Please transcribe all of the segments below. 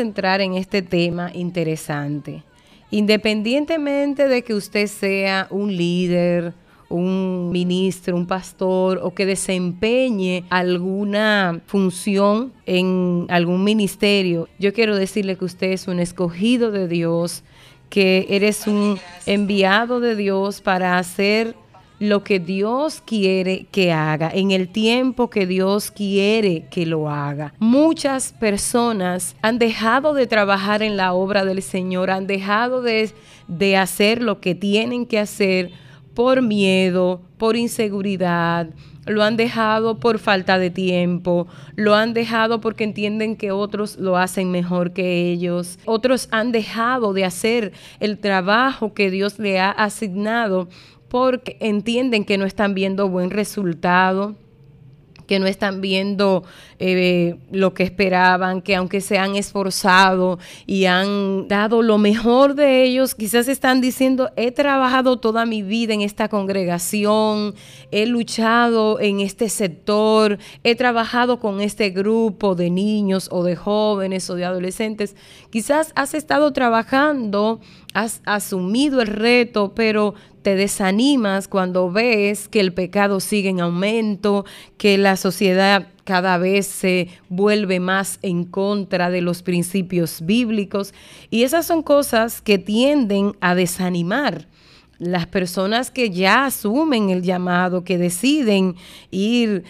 entrar en este tema interesante. Independientemente de que usted sea un líder, un ministro, un pastor o que desempeñe alguna función en algún ministerio, yo quiero decirle que usted es un escogido de Dios, que eres un enviado de Dios para hacer lo que Dios quiere que haga, en el tiempo que Dios quiere que lo haga. Muchas personas han dejado de trabajar en la obra del Señor, han dejado de, de hacer lo que tienen que hacer por miedo, por inseguridad, lo han dejado por falta de tiempo, lo han dejado porque entienden que otros lo hacen mejor que ellos, otros han dejado de hacer el trabajo que Dios le ha asignado porque entienden que no están viendo buen resultado que no están viendo eh, lo que esperaban, que aunque se han esforzado y han dado lo mejor de ellos, quizás están diciendo, he trabajado toda mi vida en esta congregación, he luchado en este sector, he trabajado con este grupo de niños o de jóvenes o de adolescentes. Quizás has estado trabajando, has asumido el reto, pero te desanimas cuando ves que el pecado sigue en aumento, que la sociedad cada vez se vuelve más en contra de los principios bíblicos. Y esas son cosas que tienden a desanimar. Las personas que ya asumen el llamado, que deciden ir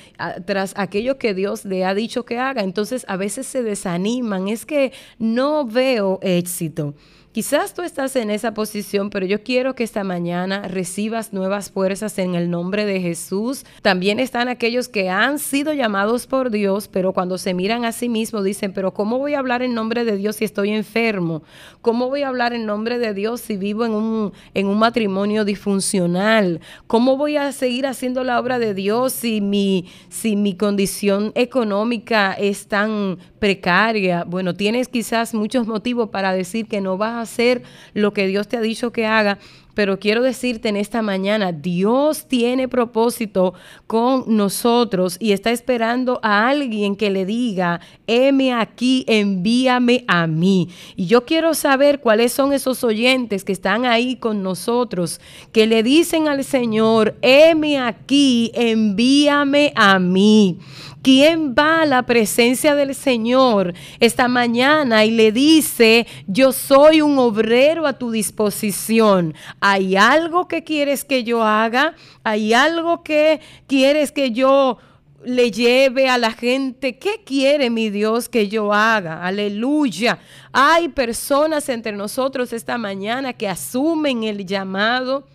tras aquello que Dios le ha dicho que haga, entonces a veces se desaniman. Es que no veo éxito. Quizás tú estás en esa posición, pero yo quiero que esta mañana recibas nuevas fuerzas en el nombre de Jesús. También están aquellos que han sido llamados por Dios, pero cuando se miran a sí mismos dicen, pero ¿cómo voy a hablar en nombre de Dios si estoy enfermo? ¿Cómo voy a hablar en nombre de Dios si vivo en un, en un matrimonio disfuncional? ¿Cómo voy a seguir haciendo la obra de Dios si mi, si mi condición económica es tan precaria? Bueno, tienes quizás muchos motivos para decir que no vas a hacer lo que Dios te ha dicho que haga, pero quiero decirte en esta mañana, Dios tiene propósito con nosotros y está esperando a alguien que le diga, heme aquí, envíame a mí. Y yo quiero saber cuáles son esos oyentes que están ahí con nosotros, que le dicen al Señor, heme aquí, envíame a mí. ¿Quién va a la presencia del Señor esta mañana y le dice, yo soy un obrero a tu disposición? ¿Hay algo que quieres que yo haga? ¿Hay algo que quieres que yo le lleve a la gente, ¿qué quiere mi Dios que yo haga? Aleluya. Hay personas entre nosotros esta mañana que asumen el llamado.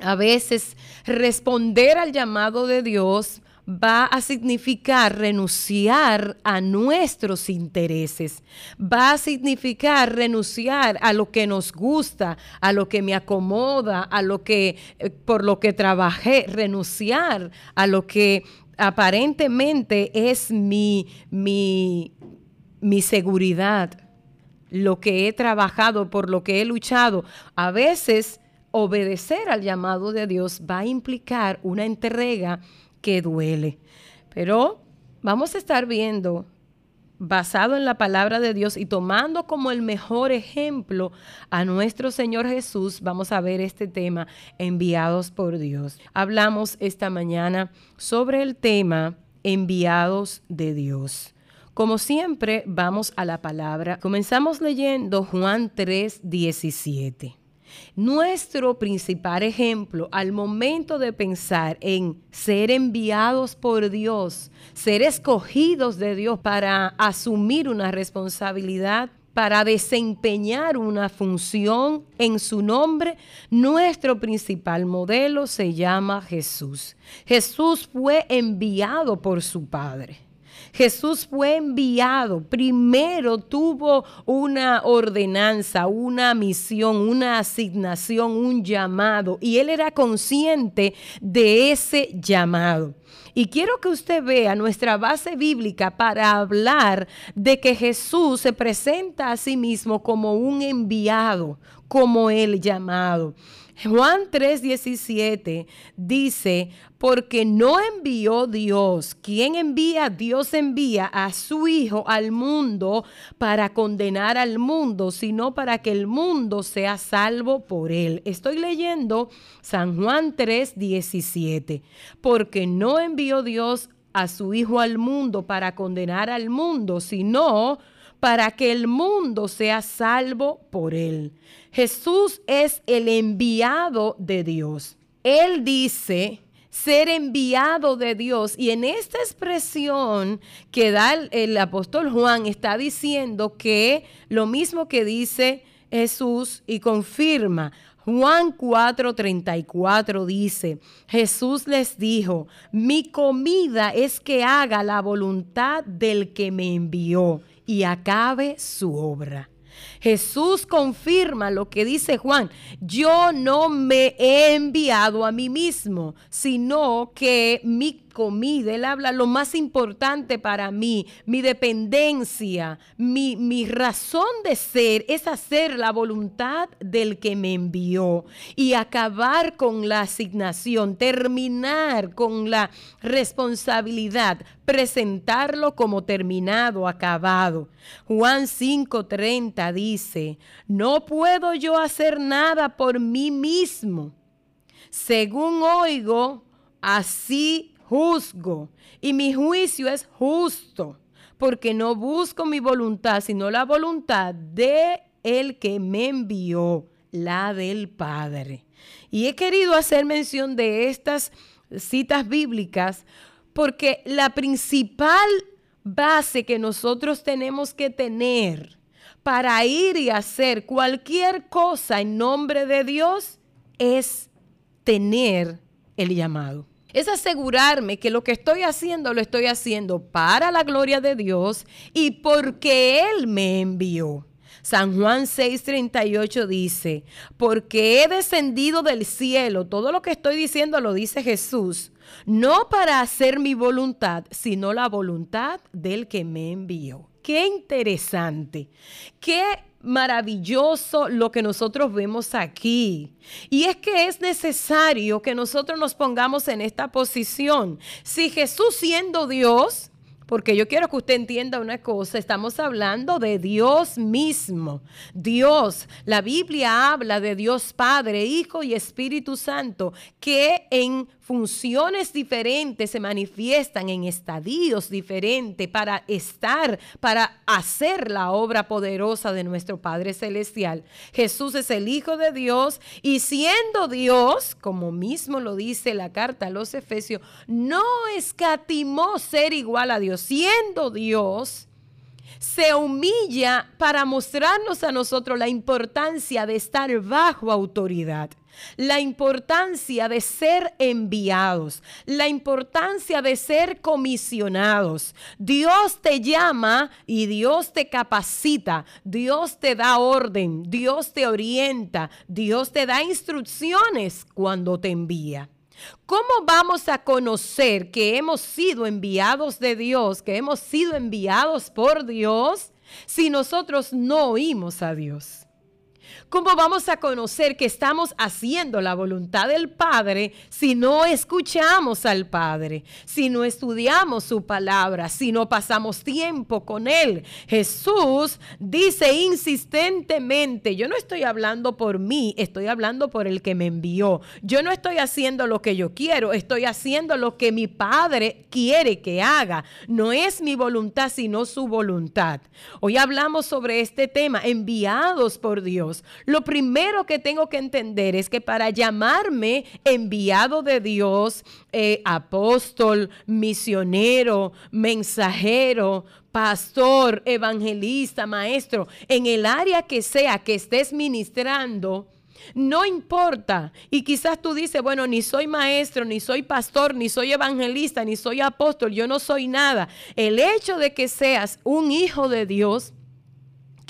A veces responder al llamado de Dios va a significar renunciar a nuestros intereses, va a significar renunciar a lo que nos gusta, a lo que me acomoda, a lo que eh, por lo que trabajé, renunciar a lo que aparentemente es mi, mi, mi seguridad, lo que he trabajado, por lo que he luchado. A veces obedecer al llamado de Dios va a implicar una entrega que duele. Pero vamos a estar viendo, basado en la palabra de Dios y tomando como el mejor ejemplo a nuestro Señor Jesús, vamos a ver este tema enviados por Dios. Hablamos esta mañana sobre el tema enviados de Dios. Como siempre, vamos a la palabra. Comenzamos leyendo Juan 3, 17. Nuestro principal ejemplo al momento de pensar en ser enviados por Dios, ser escogidos de Dios para asumir una responsabilidad, para desempeñar una función en su nombre, nuestro principal modelo se llama Jesús. Jesús fue enviado por su Padre. Jesús fue enviado, primero tuvo una ordenanza, una misión, una asignación, un llamado, y él era consciente de ese llamado. Y quiero que usted vea nuestra base bíblica para hablar de que Jesús se presenta a sí mismo como un enviado, como el llamado. Juan 3:17 dice, porque no envió Dios. ¿Quién envía? Dios envía a su Hijo al mundo para condenar al mundo, sino para que el mundo sea salvo por él. Estoy leyendo San Juan 3:17, porque no envió Dios a su Hijo al mundo para condenar al mundo, sino para que el mundo sea salvo por él. Jesús es el enviado de Dios. Él dice ser enviado de Dios. Y en esta expresión que da el, apóstol Juan, está diciendo que lo mismo que dice Jesús y confirma. Juan 4:34 dice, Jesús les dijo, mi comida es que haga la voluntad del que me envió y acabe su obra. Jesús confirma lo que dice Juan, yo no me he enviado a mí mismo, sino que mi comida, él habla lo más importante para mí, mi dependencia, mi, mi razón de ser es hacer la voluntad del que me envió y acabar con la asignación, terminar con la responsabilidad, presentarlo como terminado, acabado. Juan 5:30 dice, no puedo yo hacer nada por mí mismo. Según oigo, así juzgo y mi juicio es justo, porque no busco mi voluntad, sino la voluntad de el que me envió, la del Padre. Y he querido hacer mención de estas citas bíblicas porque la principal base que nosotros tenemos que tener para ir y hacer cualquier cosa en nombre de Dios es tener el llamado es asegurarme que lo que estoy haciendo lo estoy haciendo para la gloria de Dios y porque Él me envió. San Juan 6:38 dice, porque he descendido del cielo, todo lo que estoy diciendo lo dice Jesús, no para hacer mi voluntad, sino la voluntad del que me envió. Qué interesante, qué maravilloso lo que nosotros vemos aquí. Y es que es necesario que nosotros nos pongamos en esta posición. Si Jesús siendo Dios, porque yo quiero que usted entienda una cosa, estamos hablando de Dios mismo. Dios, la Biblia habla de Dios Padre, Hijo y Espíritu Santo, que en funciones diferentes se manifiestan en estadios diferentes para estar, para hacer la obra poderosa de nuestro Padre Celestial. Jesús es el Hijo de Dios y siendo Dios, como mismo lo dice la carta a los Efesios, no escatimó ser igual a Dios. Siendo Dios, se humilla para mostrarnos a nosotros la importancia de estar bajo autoridad la importancia de ser enviados, la importancia de ser comisionados. Dios te llama y Dios te capacita, Dios te da orden, Dios te orienta, Dios te da instrucciones cuando te envía. ¿Cómo vamos a conocer que hemos sido enviados de Dios, que hemos sido enviados por Dios, si nosotros no oímos a Dios? ¿Cómo vamos a conocer que estamos haciendo la voluntad del Padre si no escuchamos al Padre, si no estudiamos su palabra, si no pasamos tiempo con Él? Jesús dice insistentemente, yo no estoy hablando por mí, estoy hablando por el que me envió. Yo no estoy haciendo lo que yo quiero, estoy haciendo lo que mi Padre quiere que haga. No es mi voluntad, sino su voluntad. Hoy hablamos sobre este tema, enviados por Dios. Lo primero que tengo que entender es que para llamarme enviado de Dios, eh, apóstol, misionero, mensajero, pastor, evangelista, maestro, en el área que sea que estés ministrando, no importa. Y quizás tú dices, bueno, ni soy maestro, ni soy pastor, ni soy evangelista, ni soy apóstol, yo no soy nada. El hecho de que seas un hijo de Dios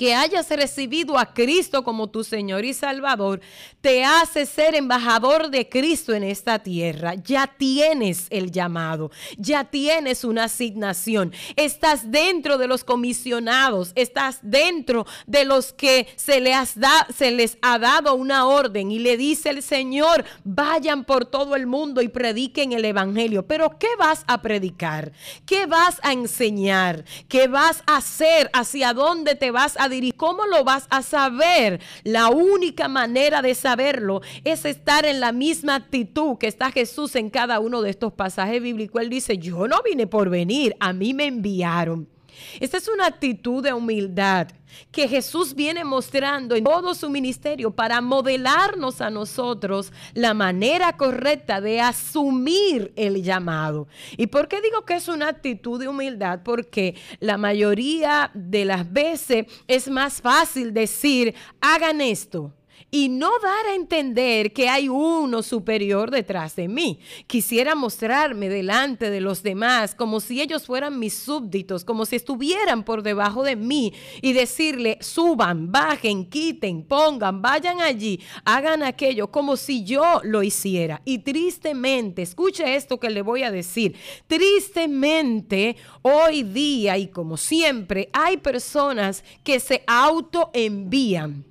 que hayas recibido a Cristo como tu Señor y Salvador, te hace ser embajador de Cristo en esta tierra. Ya tienes el llamado, ya tienes una asignación. Estás dentro de los comisionados, estás dentro de los que se les, da, se les ha dado una orden y le dice el Señor, vayan por todo el mundo y prediquen el Evangelio. Pero ¿qué vas a predicar? ¿Qué vas a enseñar? ¿Qué vas a hacer? ¿Hacia dónde te vas a dirigir? ¿Cómo lo vas a saber? La única manera de saberlo es estar en la misma actitud que está Jesús en cada uno de estos pasajes bíblicos. Él dice, yo no vine por venir, a mí me enviaron. Esta es una actitud de humildad que Jesús viene mostrando en todo su ministerio para modelarnos a nosotros la manera correcta de asumir el llamado. ¿Y por qué digo que es una actitud de humildad? Porque la mayoría de las veces es más fácil decir, hagan esto y no dar a entender que hay uno superior detrás de mí. Quisiera mostrarme delante de los demás como si ellos fueran mis súbditos, como si estuvieran por debajo de mí y decirle, suban, bajen, quiten, pongan, vayan allí, hagan aquello, como si yo lo hiciera. Y tristemente, escuche esto que le voy a decir, tristemente hoy día y como siempre hay personas que se autoenvían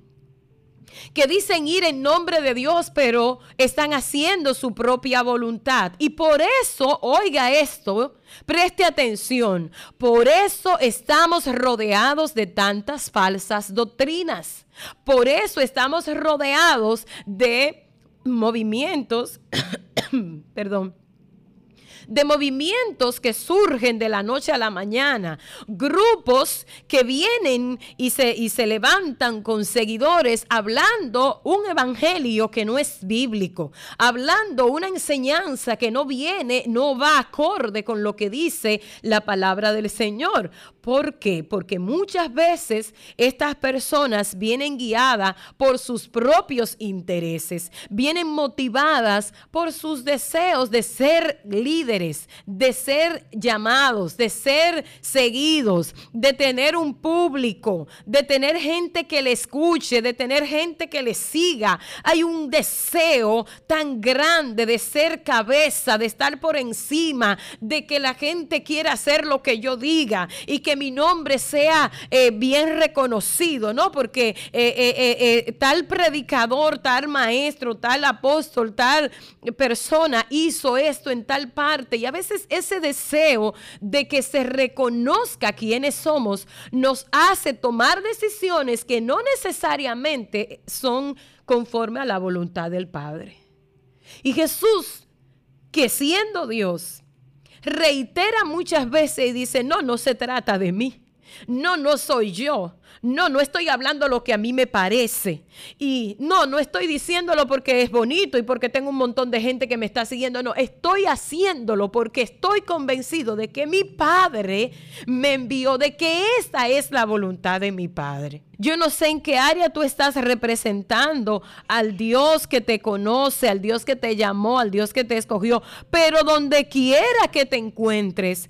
que dicen ir en nombre de Dios, pero están haciendo su propia voluntad. Y por eso, oiga esto, preste atención, por eso estamos rodeados de tantas falsas doctrinas. Por eso estamos rodeados de movimientos, perdón, de movimientos que surgen de la noche a la mañana, grupos que vienen y se, y se levantan con seguidores hablando un evangelio que no es bíblico, hablando una enseñanza que no viene, no va acorde con lo que dice la palabra del Señor. ¿Por qué? Porque muchas veces estas personas vienen guiadas por sus propios intereses, vienen motivadas por sus deseos de ser líderes, de ser llamados, de ser seguidos, de tener un público, de tener gente que le escuche, de tener gente que le siga. Hay un deseo tan grande de ser cabeza, de estar por encima, de que la gente quiera hacer lo que yo diga y que mi nombre sea eh, bien reconocido, ¿no? Porque eh, eh, tal predicador, tal maestro, tal apóstol, tal persona hizo esto en tal parte. Y a veces ese deseo de que se reconozca quiénes somos nos hace tomar decisiones que no necesariamente son conforme a la voluntad del Padre. Y Jesús, que siendo Dios, reitera muchas veces y dice, no, no se trata de mí. No, no soy yo. No, no estoy hablando lo que a mí me parece. Y no, no estoy diciéndolo porque es bonito y porque tengo un montón de gente que me está siguiendo. No, estoy haciéndolo porque estoy convencido de que mi Padre me envió, de que esta es la voluntad de mi Padre. Yo no sé en qué área tú estás representando al Dios que te conoce, al Dios que te llamó, al Dios que te escogió, pero donde quiera que te encuentres,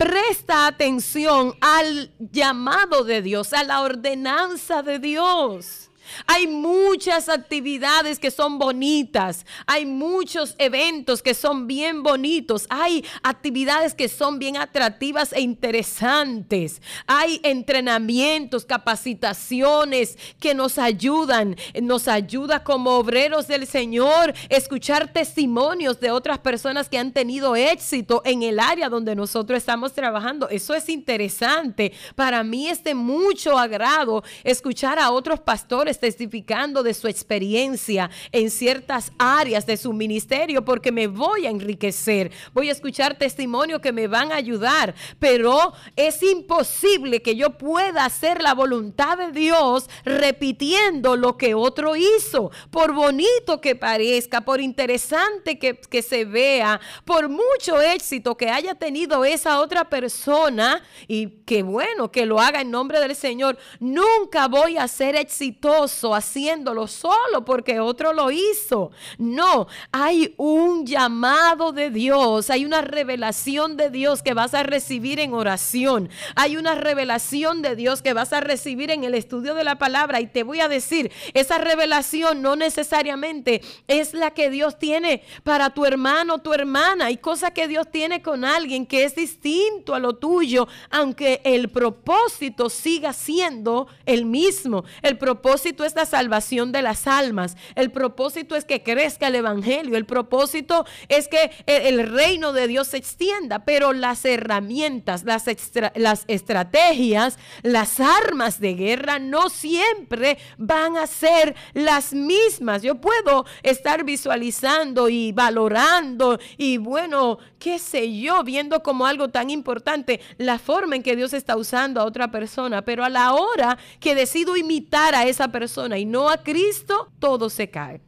presta atención al llamado de Dios, a la ordenanza de Dios. Hay muchas actividades que son bonitas, hay muchos eventos que son bien bonitos, hay actividades que son bien atractivas e interesantes, hay entrenamientos, capacitaciones que nos ayudan, nos ayuda como obreros del Señor escuchar testimonios de otras personas que han tenido éxito en el área donde nosotros estamos trabajando. Eso es interesante. Para mí es de mucho agrado escuchar a otros pastores testificando de su experiencia en ciertas áreas de su ministerio porque me voy a enriquecer. Voy a escuchar testimonios que me van a ayudar, pero es imposible que yo pueda hacer la voluntad de Dios repitiendo lo que otro hizo, por bonito que parezca, por interesante que, que se vea, por mucho éxito que haya tenido esa otra persona y que bueno, que lo haga en nombre del Señor. Nunca voy a ser exitoso haciéndolo solo porque otro lo hizo. No, hay un llamado de Dios, hay una revelación de Dios que vas a recibir en oración, hay una revelación de Dios que vas a recibir en el estudio de la palabra y te voy a decir, esa revelación no necesariamente es la que Dios tiene para tu hermano tu hermana, hay cosas que Dios tiene con alguien que es distinto a lo tuyo, aunque el propósito siga siendo el mismo. El propósito es la salvación de las almas. El propósito es que crezca el evangelio. El propósito es que el, reino de Dios se extienda. Pero las herramientas, las, las estrategias, las armas de guerra no siempre van a ser las mismas. Yo puedo estar visualizando y valorando y bueno, qué sé yo, viendo como algo tan importante la forma en que Dios está usando a otra persona, pero a la hora que decido imitar a esa persona y no a Cristo, todo se cae.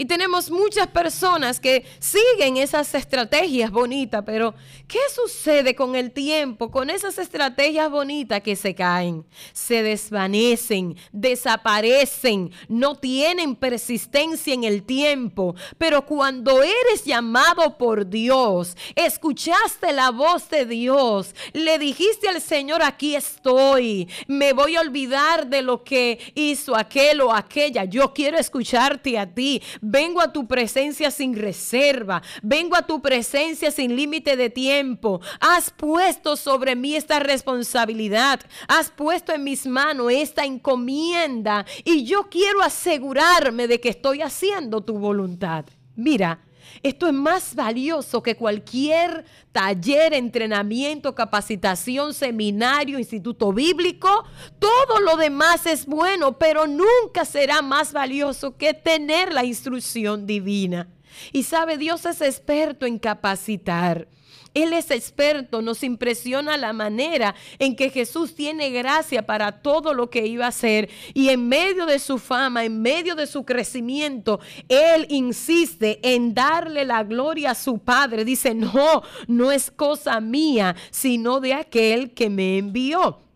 Y tenemos muchas personas que siguen esas estrategias bonitas, pero ¿qué sucede con el tiempo, con esas estrategias bonitas que se caen? Se desvanecen, desaparecen, no tienen persistencia en el tiempo. Pero cuando eres llamado por Dios, escuchaste la voz de Dios, le dijiste al Señor, aquí estoy, me voy a olvidar de lo que hizo aquel o aquella, yo quiero escucharte a ti Vengo a tu presencia sin reserva. Vengo a tu presencia sin límite de tiempo. Has puesto sobre mí esta responsabilidad. Has puesto en mis manos esta encomienda. Y yo quiero asegurarme de que estoy haciendo tu voluntad. Mira, esto es más valioso que cualquier taller, entrenamiento, capacitación, seminario, instituto bíblico. Todo lo demás es bueno, pero nunca será más valioso que tener la instrucción divina. Y sabe, Dios es experto en capacitar. Él es experto, nos impresiona la manera en que Jesús tiene gracia para todo lo que iba a hacer. Y en medio de su fama, en medio de su crecimiento, Él insiste en darle la gloria a su Padre. Dice, no, no es cosa mía, sino de aquel que me envió.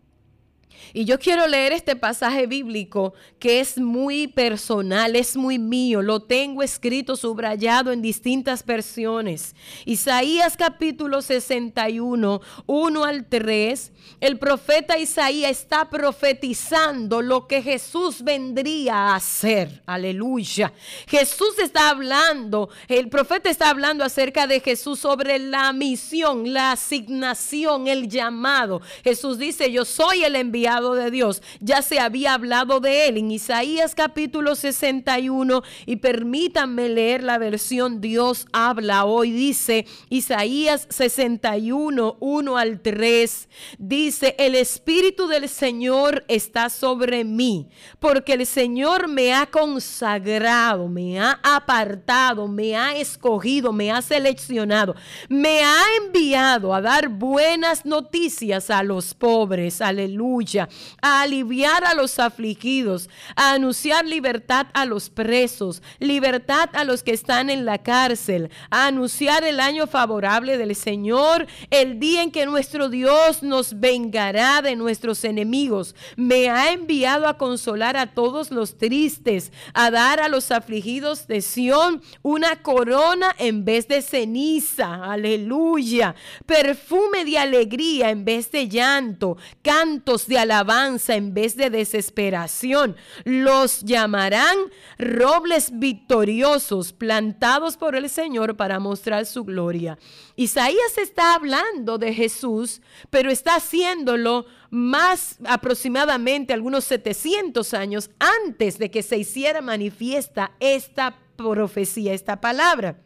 Y yo quiero leer este pasaje bíblico que es muy personal, es muy mío. Lo tengo escrito, subrayado en distintas versiones. Isaías capítulo 61, 1 al 3. El profeta Isaías está profetizando lo que Jesús vendría a hacer. Aleluya. Jesús está hablando, el profeta está hablando acerca de Jesús sobre la misión, la asignación, el llamado. Jesús dice, yo soy el enviado de Dios. Ya se había hablado de él en Isaías capítulo 61 y permítanme leer la versión Dios habla hoy. Dice Isaías 61, 1 al 3. Dice, el Espíritu del Señor está sobre mí, porque el Señor me ha consagrado, me ha apartado, me ha escogido, me ha seleccionado, me ha enviado a dar buenas noticias a los pobres. Aleluya a aliviar a los afligidos, a anunciar libertad a los presos, libertad a los que están en la cárcel, a anunciar el año favorable del Señor, el día en que nuestro Dios nos vengará de nuestros enemigos. Me ha enviado a consolar a todos los tristes, a dar a los afligidos de Sión una corona en vez de ceniza. Aleluya. Perfume de alegría en vez de llanto, cantos de alabanza en vez de desesperación. Los llamarán robles victoriosos plantados por el Señor para mostrar su gloria. Isaías está hablando de Jesús, pero está haciéndolo más aproximadamente algunos 700 años antes de que se hiciera manifiesta esta profecía, esta palabra.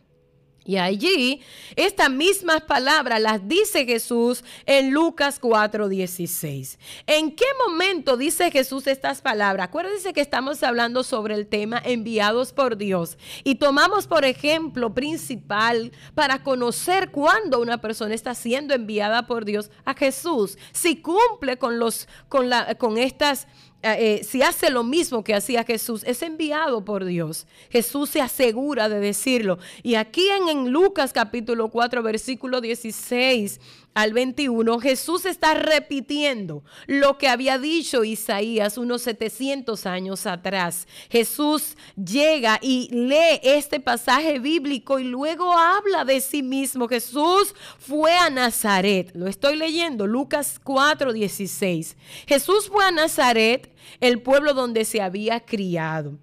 Y allí, estas mismas palabras las dice Jesús en Lucas 4:16. ¿En qué momento dice Jesús estas palabras? Acuérdense que estamos hablando sobre el tema enviados por Dios. Y tomamos por ejemplo principal para conocer cuándo una persona está siendo enviada por Dios a Jesús. Si cumple con, los, con, la, con estas eh, eh, si hace lo mismo que hacía Jesús, es enviado por Dios. Jesús se asegura de decirlo. Y aquí en, en, Lucas capítulo 4, versículo 16, al 21, Jesús está repitiendo lo que había dicho Isaías unos 700 años atrás. Jesús llega y lee este pasaje bíblico y luego habla de sí mismo. Jesús fue a Nazaret. Lo estoy leyendo, Lucas 4, 16. Jesús fue a Nazaret, el pueblo donde se había criado.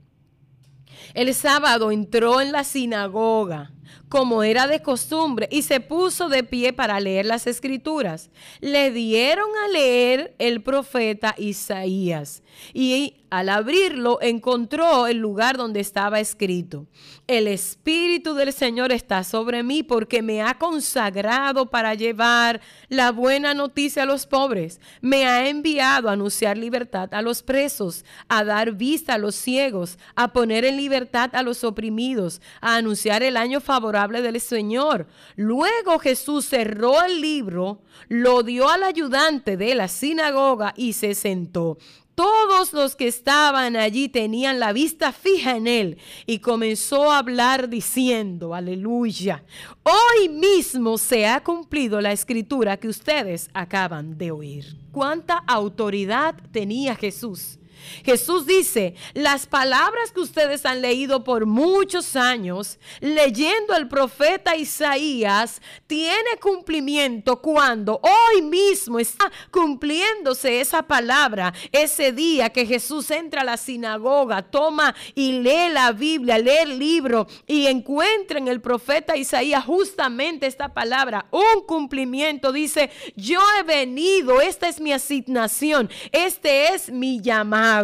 El sábado entró en la sinagoga como era de costumbre, y se puso de pie para leer las escrituras. Le dieron a leer el profeta Isaías, y al abrirlo encontró el lugar donde estaba escrito, el Espíritu del Señor está sobre mí porque me ha consagrado para llevar la buena noticia a los pobres, me ha enviado a anunciar libertad a los presos, a dar vista a los ciegos, a poner en libertad a los oprimidos, a anunciar el año favorable del Señor. Luego Jesús cerró el libro, lo dio al ayudante de la sinagoga y se sentó. Todos los que estaban allí tenían la vista fija en él y comenzó a hablar diciendo, aleluya, hoy mismo se ha cumplido la escritura que ustedes acaban de oír. ¿Cuánta autoridad tenía Jesús? Jesús dice, las palabras que ustedes han leído por muchos años, leyendo el profeta Isaías, tiene cumplimiento cuando hoy mismo está cumpliéndose esa palabra, ese día que Jesús entra a la sinagoga, toma y lee la Biblia, lee el libro y encuentra en el profeta Isaías justamente esta palabra, un cumplimiento. Dice, yo he venido, esta es mi asignación, este es mi llamado.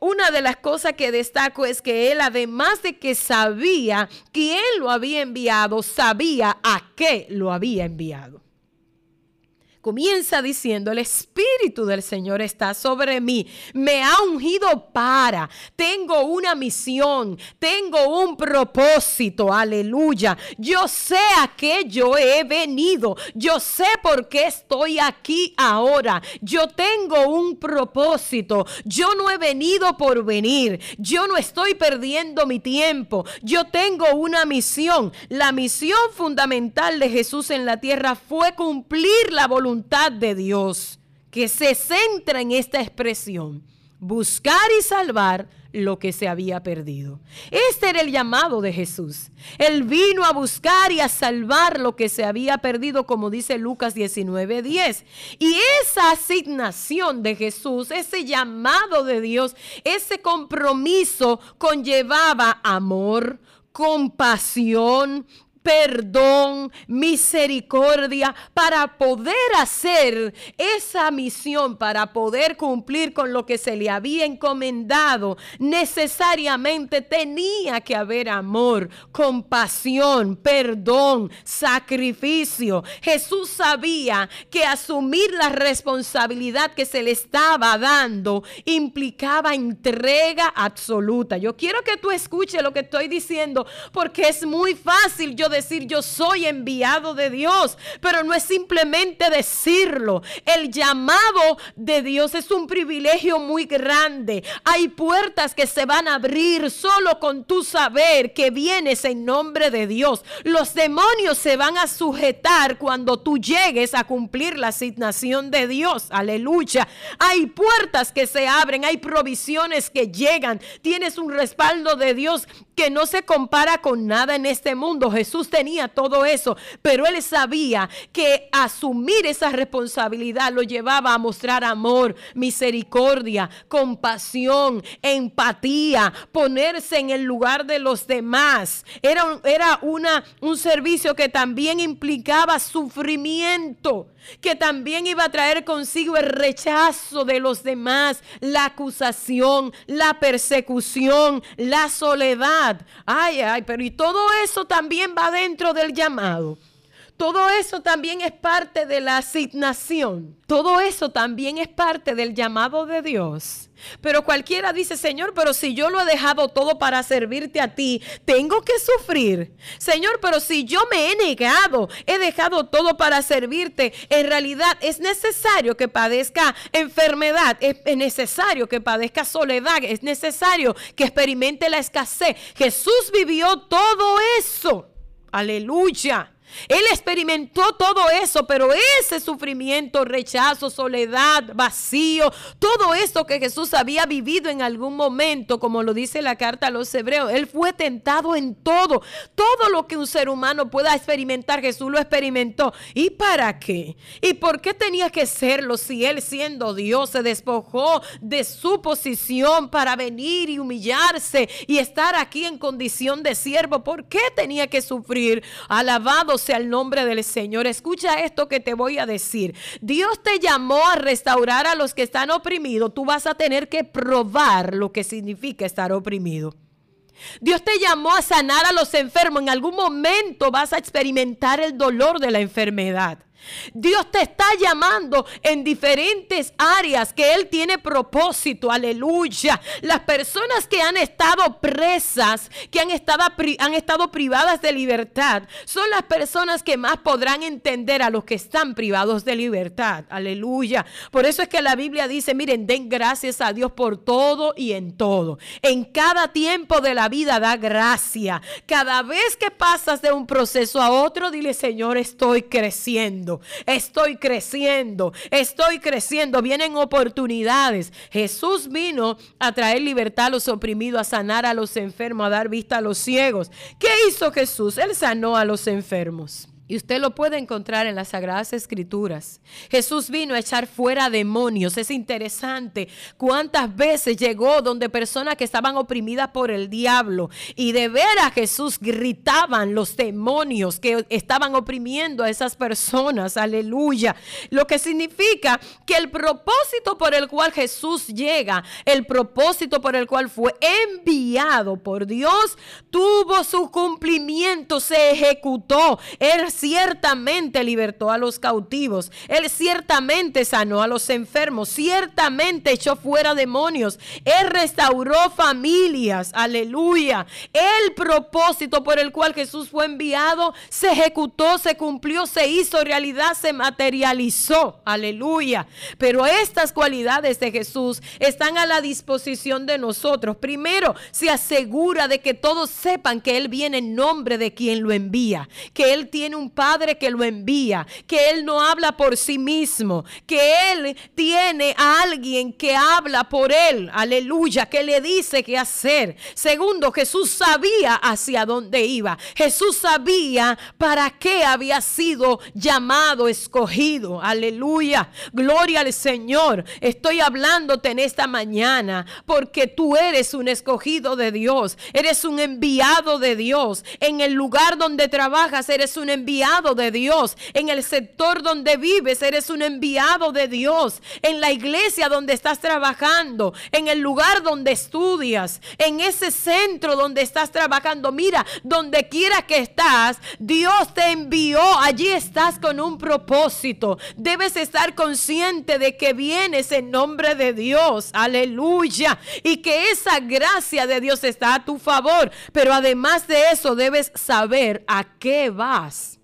Una de las cosas que destaco es que él, además de que sabía quién lo había enviado, sabía a qué lo había enviado comienza diciendo, el Espíritu del Señor está sobre mí, me ha ungido para, tengo una misión, tengo un propósito, aleluya. Yo sé a qué yo he venido, yo sé por qué estoy aquí ahora, yo tengo un propósito, yo no he venido por venir, yo no estoy perdiendo mi tiempo, yo tengo una misión. La misión fundamental de Jesús en la tierra fue cumplir la de Dios que se centra en esta expresión, buscar y salvar lo que se había perdido. Este era el llamado de Jesús. Él vino a buscar y a salvar lo que se había perdido, como dice Lucas 19:10. Y esa asignación de Jesús, ese llamado de Dios, ese compromiso conllevaba amor, compasión, perdón, misericordia, para poder hacer esa misión, para poder cumplir con lo que se le había encomendado, necesariamente tenía que haber amor, compasión, perdón, sacrificio. Jesús sabía que asumir la responsabilidad que se le estaba dando implicaba entrega absoluta. Yo quiero que tú escuches lo que estoy diciendo porque es muy fácil yo decir yo soy enviado de Dios, pero no es simplemente decirlo. El llamado de Dios es un privilegio muy grande. Hay puertas que se van a abrir solo con tu saber que vienes en nombre de Dios. Los demonios se van a sujetar cuando tú llegues a cumplir la asignación de Dios. Aleluya. Hay puertas que se abren, hay provisiones que llegan. Tienes un respaldo de Dios que no se compara con nada en este mundo. Jesús tenía todo eso, pero él sabía que asumir esa responsabilidad lo llevaba a mostrar amor, misericordia, compasión, empatía, ponerse en el lugar de los demás. Era, era una, un servicio que también implicaba sufrimiento que también iba a traer consigo el rechazo de los demás, la acusación, la persecución, la soledad. Ay, ay, pero y todo eso también va dentro del llamado. Todo eso también es parte de la asignación. Todo eso también es parte del llamado de Dios. Pero cualquiera dice, Señor, pero si yo lo he dejado todo para servirte a ti, tengo que sufrir. Señor, pero si yo me he negado, he dejado todo para servirte, en realidad es necesario que padezca enfermedad, es necesario que padezca soledad, es necesario que experimente la escasez. Jesús vivió todo eso. Aleluya. Él experimentó todo eso, pero ese sufrimiento, rechazo, soledad, vacío, todo esto que Jesús había vivido en algún momento, como lo dice la carta a los hebreos, Él fue tentado en todo. Todo lo que un ser humano pueda experimentar, Jesús lo experimentó. ¿Y para qué? ¿Y por qué tenía que serlo si Él siendo Dios se despojó de su posición para venir y humillarse y estar aquí en condición de siervo? ¿Por qué tenía que sufrir? Alabado sea el nombre del Señor. Escucha esto que te voy a decir. Dios te llamó a restaurar a los que están oprimidos. Tú vas a tener que probar lo que significa estar oprimido. Dios te llamó a sanar a los enfermos. En algún momento vas a experimentar el dolor de la enfermedad. Dios te está llamando en diferentes áreas que Él tiene propósito. Aleluya. Las personas que han estado presas, que han estado, han estado privadas de libertad, son las personas que más podrán entender a los que están privados de libertad. Aleluya. Por eso es que la Biblia dice, miren, den gracias a Dios por todo y en todo. En cada tiempo de la vida da gracia. Cada vez que pasas de un proceso a otro, dile, Señor, estoy creciendo estoy creciendo, estoy creciendo, vienen oportunidades. Jesús vino a traer libertad a los oprimidos, a sanar a los enfermos, a dar vista a los ciegos. ¿Qué hizo Jesús? Él sanó a los enfermos. Y usted lo puede encontrar en las Sagradas Escrituras. Jesús vino a echar fuera demonios. Es interesante cuántas veces llegó donde personas que estaban oprimidas por el diablo y de ver a Jesús gritaban los demonios que estaban oprimiendo a esas personas. Aleluya. Lo que significa que el propósito por el cual Jesús llega, el propósito por el cual fue enviado por Dios, tuvo su cumplimiento, se ejecutó. Él ciertamente libertó a los cautivos, Él ciertamente sanó a los enfermos, ciertamente echó fuera demonios, Él restauró familias, aleluya. El propósito por el cual Jesús fue enviado se ejecutó, se cumplió, se hizo realidad, se materializó, aleluya. Pero estas cualidades de Jesús están a la disposición de nosotros. Primero, se asegura de que todos sepan que Él viene en nombre de quien lo envía, que Él tiene un Padre que lo envía, que Él no habla por sí mismo, que Él tiene a alguien que habla por Él, aleluya, que le dice qué hacer. Segundo, Jesús sabía hacia dónde iba. Jesús sabía para qué había sido llamado, escogido, aleluya. Gloria al Señor. Estoy hablándote en esta mañana porque tú eres un escogido de Dios, eres un enviado de Dios. En el lugar donde trabajas, eres un enviado de Dios. En el sector donde vives, eres un enviado de Dios. En la iglesia donde estás trabajando, en el lugar donde estudias, en ese centro donde estás trabajando. Mira, donde quiera que estás, Dios te envió. Allí estás con un propósito. Debes estar consciente de que vienes en nombre de Dios. Aleluya. Y que esa gracia de Dios está a tu favor. Pero además de eso, debes saber a qué vas.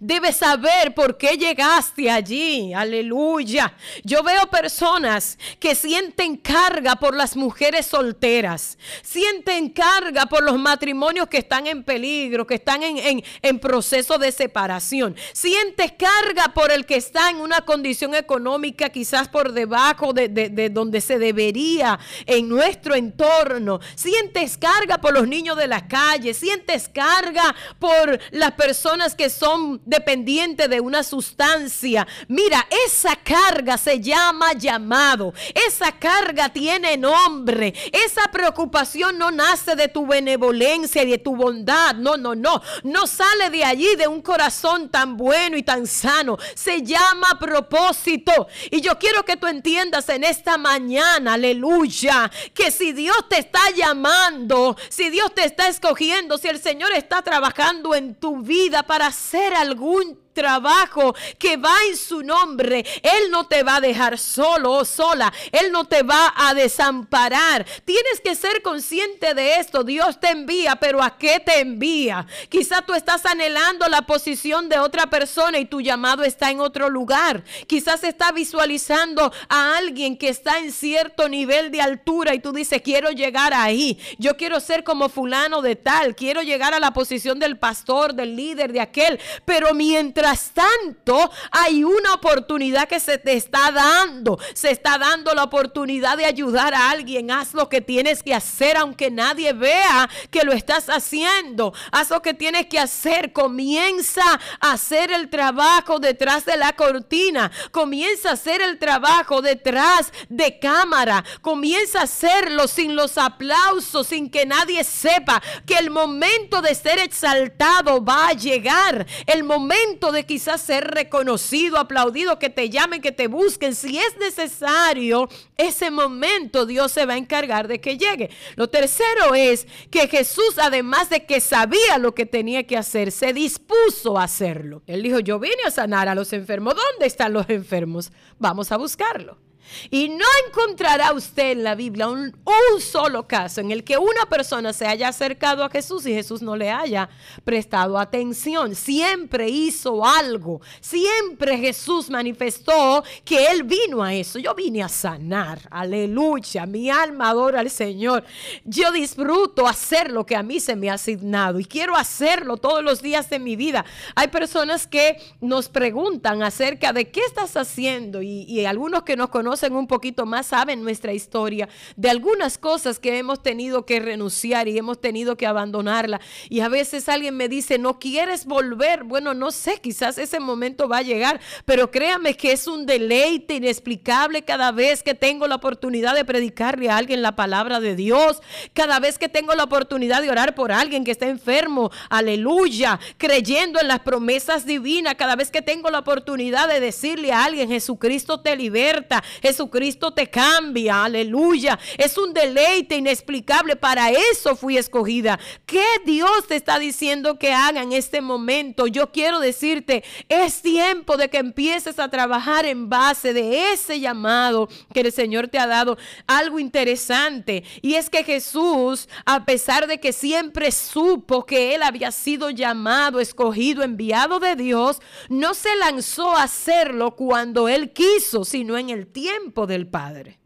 Debes saber por qué llegaste allí. Aleluya. Yo veo personas que sienten carga por las mujeres solteras. Sienten carga por los matrimonios que están en peligro, que están en, proceso de separación. Sientes carga por el que está en una condición económica quizás por debajo de, de donde se debería en nuestro entorno. Sientes carga por los niños de la calle. Sientes carga por las personas que son dependiente de una sustancia. Mira, esa carga se llama llamado. Esa carga tiene nombre. Esa preocupación no nace de tu benevolencia y de tu bondad. No, no, no. No sale de allí de un corazón tan bueno y tan sano. Se llama propósito. Y yo quiero que tú entiendas en esta mañana, aleluya, que si Dios te está llamando, si Dios te está escogiendo, si el Señor está trabajando en tu vida para hacer algún trabajo que va en su nombre, Él no te va a dejar solo o sola. Él no te va a desamparar. Tienes que ser consciente de esto. Dios te envía, pero ¿a qué te envía? Quizá tú estás anhelando la posición de otra persona y tu llamado está en otro lugar. Quizás está visualizando a alguien que está en cierto nivel de altura y tú dices, quiero llegar ahí. Yo quiero ser como fulano de tal. Quiero llegar a la posición del pastor, del líder, de aquel. Pero mientras tanto, hay una oportunidad que se te está dando. Se está dando la oportunidad de ayudar a alguien. Haz lo que tienes que hacer, aunque nadie vea que lo estás haciendo. Haz lo que tienes que hacer. Comienza a hacer el trabajo detrás de la cortina. Comienza a hacer el trabajo detrás de cámara. Comienza a hacerlo sin los aplausos, sin que nadie sepa que el momento de ser exaltado va a llegar. El momento de quizás ser reconocido, aplaudido, que te llamen, que te busquen. Si es necesario, ese momento Dios se va a encargar de que llegue. Lo tercero es que Jesús, además de que sabía lo que tenía que hacer, se dispuso a hacerlo. Él dijo, yo vine a sanar a los enfermos. ¿Dónde están los enfermos? Vamos a buscarlo. Y no encontrará usted en la Biblia un, solo caso en el que una persona se haya acercado a Jesús y Jesús no le haya prestado atención. Siempre hizo algo. Siempre Jesús manifestó que Él vino a eso. Yo vine a sanar. Aleluya. Mi alma adora al Señor. Yo disfruto hacer lo que a mí se me ha asignado y quiero hacerlo todos los días de mi vida. Hay personas que nos preguntan acerca de qué estás haciendo y, y algunos que nos conocen conocen un poquito más saben nuestra historia de algunas cosas que hemos tenido que renunciar y hemos tenido que abandonarla. Y a veces alguien me dice, no quieres volver. Bueno, no sé, quizás ese momento va a llegar, pero créame que es un deleite inexplicable cada vez que tengo la oportunidad de predicarle a alguien la palabra de Dios, cada vez que tengo la oportunidad de orar por alguien que está enfermo, aleluya, creyendo en las promesas divinas, cada vez que tengo la oportunidad de decirle a alguien, Jesucristo te liberta, Jesucristo te cambia, aleluya. Es un deleite inexplicable. Para eso fui escogida. ¿Qué Dios te está diciendo que haga en este momento? Yo quiero decirte, es tiempo de que empieces a trabajar en base de ese llamado que el Señor te ha dado. Algo interesante. Y es que Jesús, a pesar de que siempre supo que Él había sido llamado, escogido, enviado de Dios, no se lanzó a hacerlo cuando Él quiso, sino en el tiempo del Padre.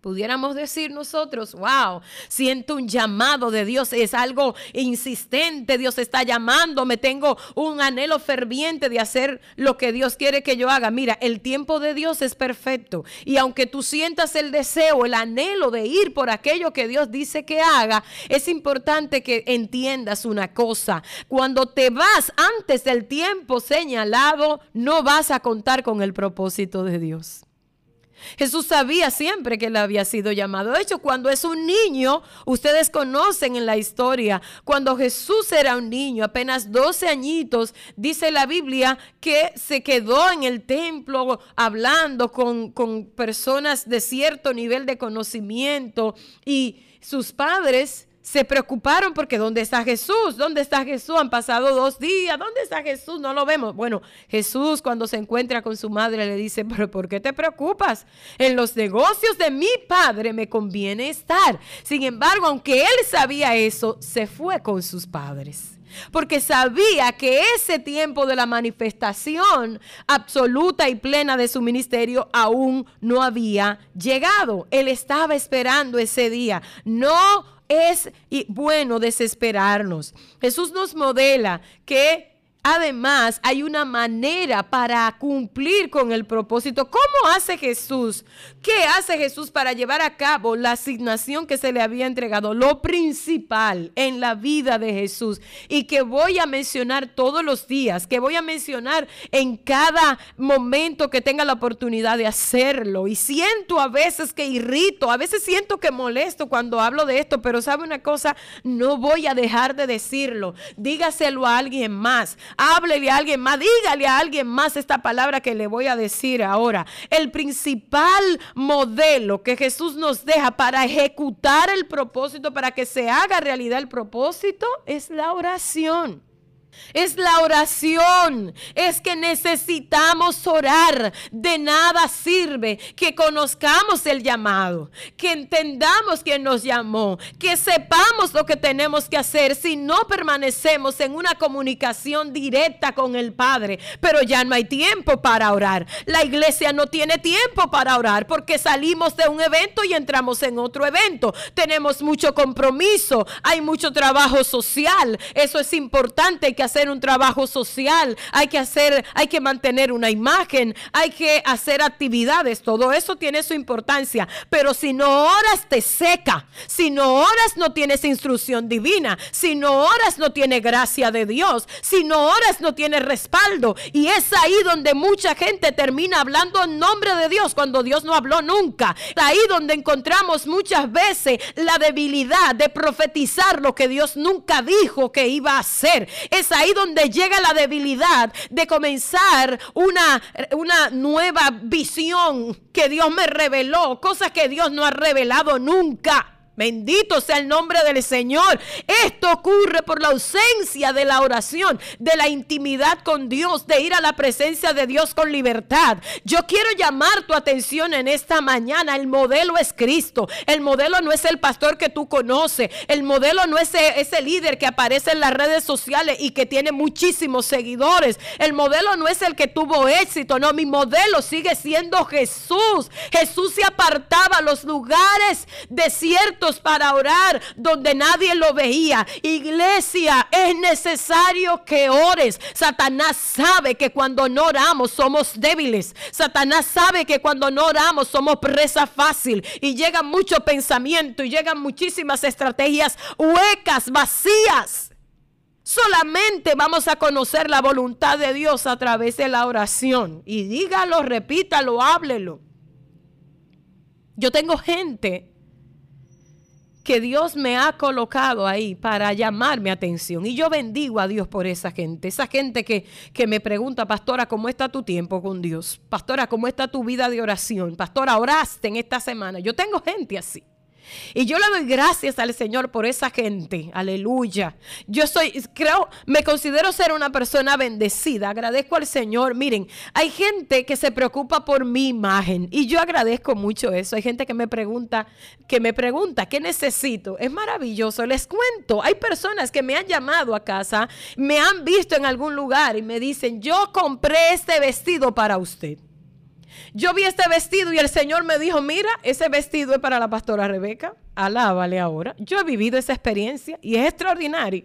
Pudiéramos decir nosotros, wow, siento un llamado de Dios, es algo insistente, Dios está llamándome, tengo un anhelo ferviente de hacer lo que Dios quiere que yo haga. Mira, el tiempo de Dios es perfecto y aunque tú sientas el deseo, el anhelo de ir por aquello que Dios dice que haga, es importante que entiendas una cosa, cuando te vas antes del tiempo señalado, no vas a contar con el propósito de Dios. Jesús sabía siempre que él había sido llamado. De hecho, cuando es un niño, ustedes conocen en la historia, cuando Jesús era un niño, apenas 12 añitos, dice la Biblia que se quedó en el templo hablando con, con personas de cierto nivel de conocimiento y sus padres se preocuparon porque ¿dónde está Jesús? ¿Dónde está Jesús? Han pasado dos días. ¿Dónde está Jesús? No lo vemos. Bueno, Jesús cuando se encuentra con su madre le dice, pero ¿por qué te preocupas? En los negocios de mi padre me conviene estar. Sin embargo, aunque él sabía eso, se fue con sus padres. Porque sabía que ese tiempo de la manifestación absoluta y plena de su ministerio aún no había llegado. Él estaba esperando ese día. No es bueno desesperarnos. Jesús nos modela que Además, hay una manera para cumplir con el propósito. ¿Cómo hace Jesús? ¿Qué hace Jesús para llevar a cabo la asignación que se le había entregado? Lo principal en la vida de Jesús y que voy a mencionar todos los días, que voy a mencionar en cada momento que tenga la oportunidad de hacerlo. Y siento a veces que irrito, a veces siento que molesto cuando hablo de esto, pero sabe una cosa, no voy a dejar de decirlo. Dígaselo a alguien más háblele a alguien más, dígale a alguien más esta palabra que le voy a decir ahora. El principal modelo que Jesús nos deja para ejecutar el propósito, para que se haga realidad el propósito, es la oración. Es la oración. Es que necesitamos orar. De nada sirve que conozcamos el llamado, que entendamos quién nos llamó, que sepamos lo que tenemos que hacer si no permanecemos en una comunicación directa con el Padre. Pero ya no hay tiempo para orar. La iglesia no tiene tiempo para orar porque salimos de un evento y entramos en otro evento. Tenemos mucho compromiso, hay mucho trabajo social. Eso es importante, que hacer un trabajo social, hay que hacer, hay que mantener una imagen, hay que hacer actividades, todo eso tiene su importancia, pero si no oras te seca, si no oras no tienes instrucción divina, si no oras no tiene gracia de Dios, si no oras no tiene respaldo. Y es ahí donde mucha gente termina hablando en nombre de Dios cuando Dios no habló nunca, ahí donde encontramos muchas veces la debilidad de profetizar lo que Dios nunca dijo que iba a hacer, es ahí donde llega la debilidad de comenzar una, una nueva visión que Dios me reveló, cosas que Dios no ha revelado nunca. Bendito sea el nombre del Señor. Esto ocurre por la ausencia de la oración, de la intimidad con Dios, de ir a la presencia de Dios con libertad. Yo quiero llamar tu atención en esta mañana. El modelo es Cristo. El modelo no es el pastor que tú conoces. El modelo no es e, ese líder que aparece en las redes sociales y que tiene muchísimos seguidores. El modelo no es el que tuvo éxito. No, mi modelo sigue siendo Jesús. Jesús se apartaba a los lugares desiertos para orar donde nadie lo veía. Iglesia, es necesario que ores. Satanás sabe que cuando no oramos somos débiles. Satanás sabe que cuando no oramos somos presa fácil. Y llega mucho pensamiento y llegan muchísimas estrategias huecas, vacías. Solamente vamos a conocer la voluntad de Dios a través de la oración. Y dígalo, repítalo, háblelo. Yo tengo gente que Dios me ha colocado ahí para llamar mi atención. Y yo bendigo a Dios por esa gente. Esa gente que, que, me pregunta, pastora, ¿cómo está tu tiempo con Dios? Pastora, ¿cómo está tu vida de oración? Pastora, ¿oraste en esta semana? Yo tengo gente así. Y yo le doy gracias al Señor por esa gente. Aleluya. Yo soy, creo, me considero ser una persona bendecida. Agradezco al Señor. Miren, hay gente que se preocupa por mi imagen y yo agradezco mucho eso. Hay gente que me pregunta, que me pregunta, ¿qué necesito? Es maravilloso. Les cuento, hay personas que me han llamado a casa, me han visto en algún lugar y me dicen, yo compré este vestido para usted. Yo vi este vestido y el Señor me dijo, mira, ese vestido es para la pastora Rebeca, alábale ahora. Yo he vivido esa experiencia y es extraordinario.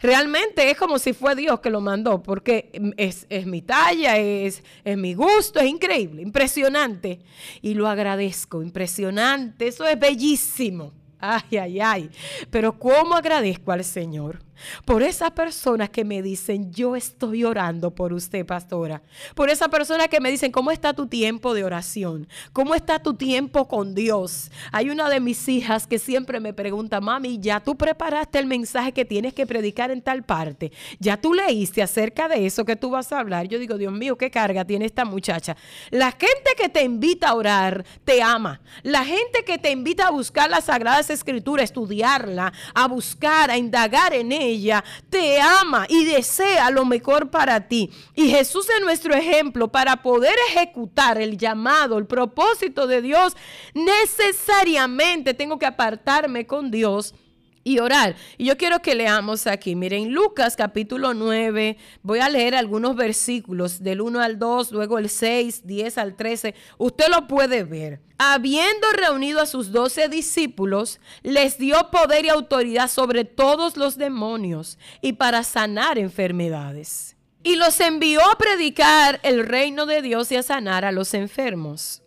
Realmente es como si fue Dios que lo mandó, porque es, es mi talla, es, es, mi gusto, es increíble, impresionante. Y lo agradezco, impresionante, eso es bellísimo. Ay, ay, ay. Pero ¿cómo agradezco al Señor? Por esas personas que me dicen, yo estoy orando por usted, pastora. Por esas personas que me dicen, ¿cómo está tu tiempo de oración? ¿Cómo está tu tiempo con Dios? Hay una de mis hijas que siempre me pregunta, mami, ¿ya tú preparaste el mensaje que tienes que predicar en tal parte? ¿Ya tú leíste acerca de eso que tú vas a hablar? Yo digo, Dios mío, qué carga tiene esta muchacha. La gente que te invita a orar, te ama. La gente que te invita a buscar las Sagradas Escrituras, estudiarla, a buscar, a indagar en ella te ama y desea lo mejor para ti. Y Jesús es nuestro ejemplo para poder ejecutar el llamado, el propósito de Dios. Necesariamente tengo que apartarme con Dios y orar. Y yo quiero que leamos aquí, miren, Lucas capítulo 9, voy a leer algunos versículos del 1 al 2, luego el 6, 10 al 13, usted lo puede ver. Habiendo reunido a sus doce discípulos, les dio poder y autoridad sobre todos los demonios y para sanar enfermedades. Y los envió a predicar el reino de Dios y a sanar a los enfermos.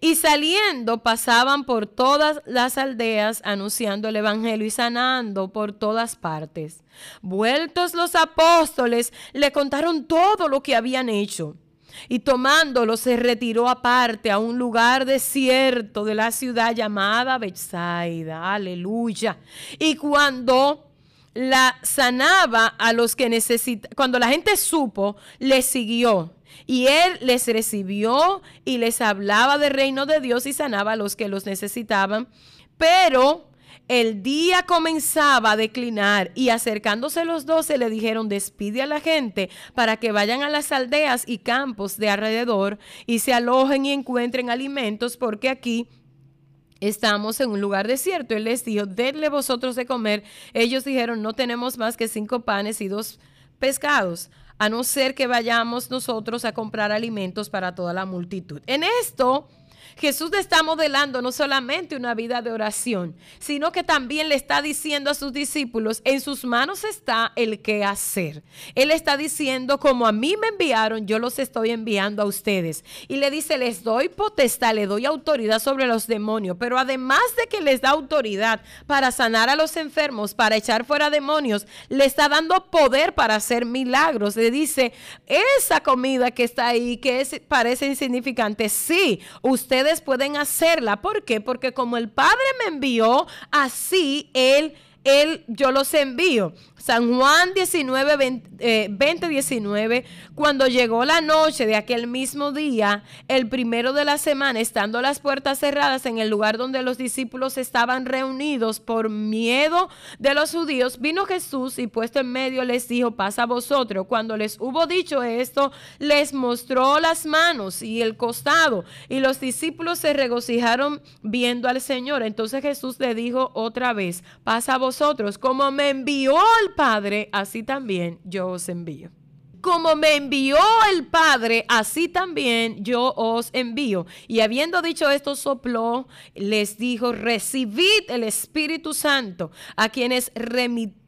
Y saliendo pasaban por todas las aldeas anunciando el Evangelio y sanando por todas partes. Vueltos los apóstoles le contaron todo lo que habían hecho. Y tomándolo se retiró aparte a un lugar desierto de la ciudad llamada Bethsaida. Aleluya. Y cuando la sanaba a los que necesitaban, cuando la gente supo, le siguió y él les recibió y les hablaba del reino de Dios y sanaba a los que los necesitaban. Pero el día comenzaba a declinar y acercándose los doce le dijeron, despide a la gente para que vayan a las aldeas y campos de alrededor y se alojen y encuentren alimentos porque aquí Estamos en un lugar desierto. Él les dijo, denle vosotros de comer. Ellos dijeron, no tenemos más que cinco panes y dos pescados, a no ser que vayamos nosotros a comprar alimentos para toda la multitud. En esto Jesús le está modelando no solamente una vida de oración, sino que también le está diciendo a sus discípulos, en sus manos está el que hacer. Él está diciendo, como a mí me enviaron, yo los estoy enviando a ustedes. Y le dice, les doy potestad, le doy autoridad sobre los demonios, pero además de que les da autoridad para sanar a los enfermos, para echar fuera demonios, le está dando poder para hacer milagros. Le dice, esa comida que está ahí, que parece insignificante, sí, usted pueden hacerla. ¿Por qué? Porque como el Padre me envió, así Él, Él, yo los envío. San Juan 19, 20, 19, cuando llegó la noche de aquel mismo día, el primero de la semana, estando las puertas cerradas en el lugar donde los discípulos estaban reunidos por miedo de los judíos, vino Jesús y puesto en medio les dijo, pasa a vosotros. Cuando les hubo dicho esto, les mostró las manos y el costado, y los discípulos se regocijaron viendo al Señor. Entonces Jesús le dijo otra vez, pasa a vosotros, como me envió el Padre, así también yo os envío. Como me envió el Padre, así también yo os envío. Y habiendo dicho esto, sopló, les dijo, recibid el Espíritu Santo a quienes remitieron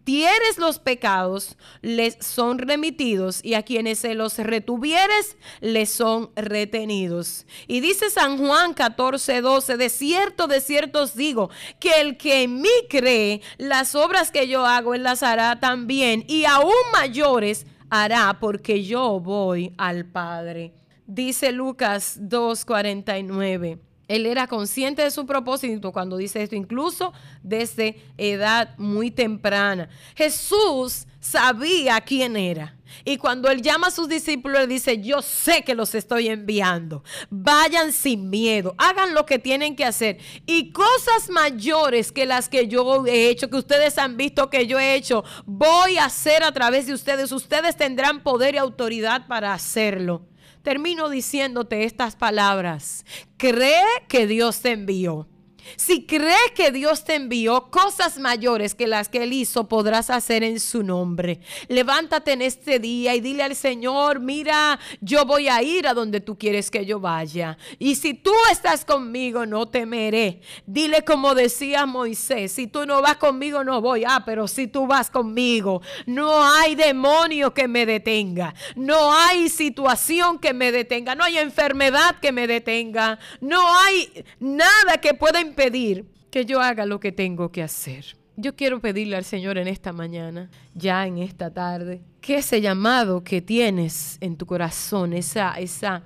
los pecados, les son remitidos, y a quienes se los retuvieres, les son retenidos. Y dice San Juan 14, 12, de cierto, de cierto os digo, que el que en mí cree, las obras que yo hago, él las hará también, y aún mayores hará, porque yo voy al Padre. Dice Lucas 2, 49. Él era consciente de su propósito cuando dice esto, incluso desde edad muy temprana. Jesús sabía quién era. Y cuando él llama a sus discípulos, le dice, yo sé que los estoy enviando. Vayan sin miedo, hagan lo que tienen que hacer. Y cosas mayores que las que yo he hecho, que ustedes han visto que yo he hecho, voy a hacer a través de ustedes. Ustedes tendrán poder y autoridad para hacerlo termino diciéndote estas palabras. Cree que Dios te envió. Si crees que Dios te envió cosas mayores que las que Él hizo, podrás hacer en su nombre. Levántate en este día y dile al Señor, mira, yo voy a ir a donde tú quieres que yo vaya. Y si tú estás conmigo, no temeré. Dile como decía Moisés, si tú no vas conmigo, no voy. Ah, pero si tú vas conmigo, no hay demonio que me detenga. No hay situación que me detenga. No hay enfermedad que me detenga. No hay nada que pueda pedir que yo haga lo que tengo que hacer. Yo quiero pedirle al Señor en esta mañana, ya en esta tarde, que ese llamado que tienes en tu corazón, esa, esa,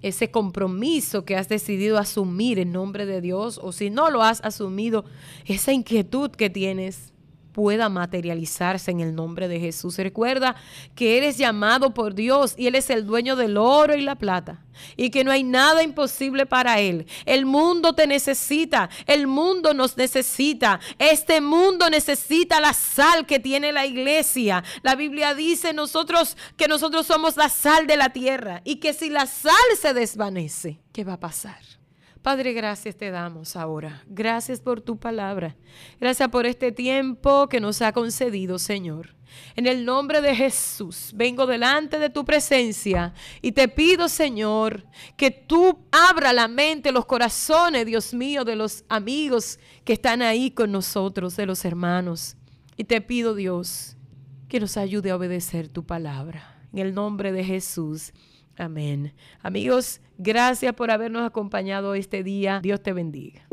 ese compromiso que has decidido asumir en nombre de Dios, o si no lo has asumido, esa inquietud que tienes, pueda materializarse en el nombre de Jesús. Recuerda que eres llamado por Dios y Él es el dueño del oro y la plata y que no hay nada imposible para Él. El mundo te necesita, el mundo nos necesita, este mundo necesita la sal que tiene la iglesia. La Biblia dice nosotros que nosotros somos la sal de la tierra y que si la sal se desvanece, ¿qué va a pasar? Padre, gracias te damos ahora. Gracias por tu palabra. Gracias por este tiempo que nos ha concedido, Señor. En el nombre de Jesús, vengo delante de tu presencia y te pido, Señor, que tú abra la mente, los corazones, Dios mío, de los amigos que están ahí con nosotros, de los hermanos. Y te pido, Dios, que nos ayude a obedecer tu palabra. En el nombre de Jesús. Amén. Amigos, gracias por habernos acompañado este día. Dios te bendiga.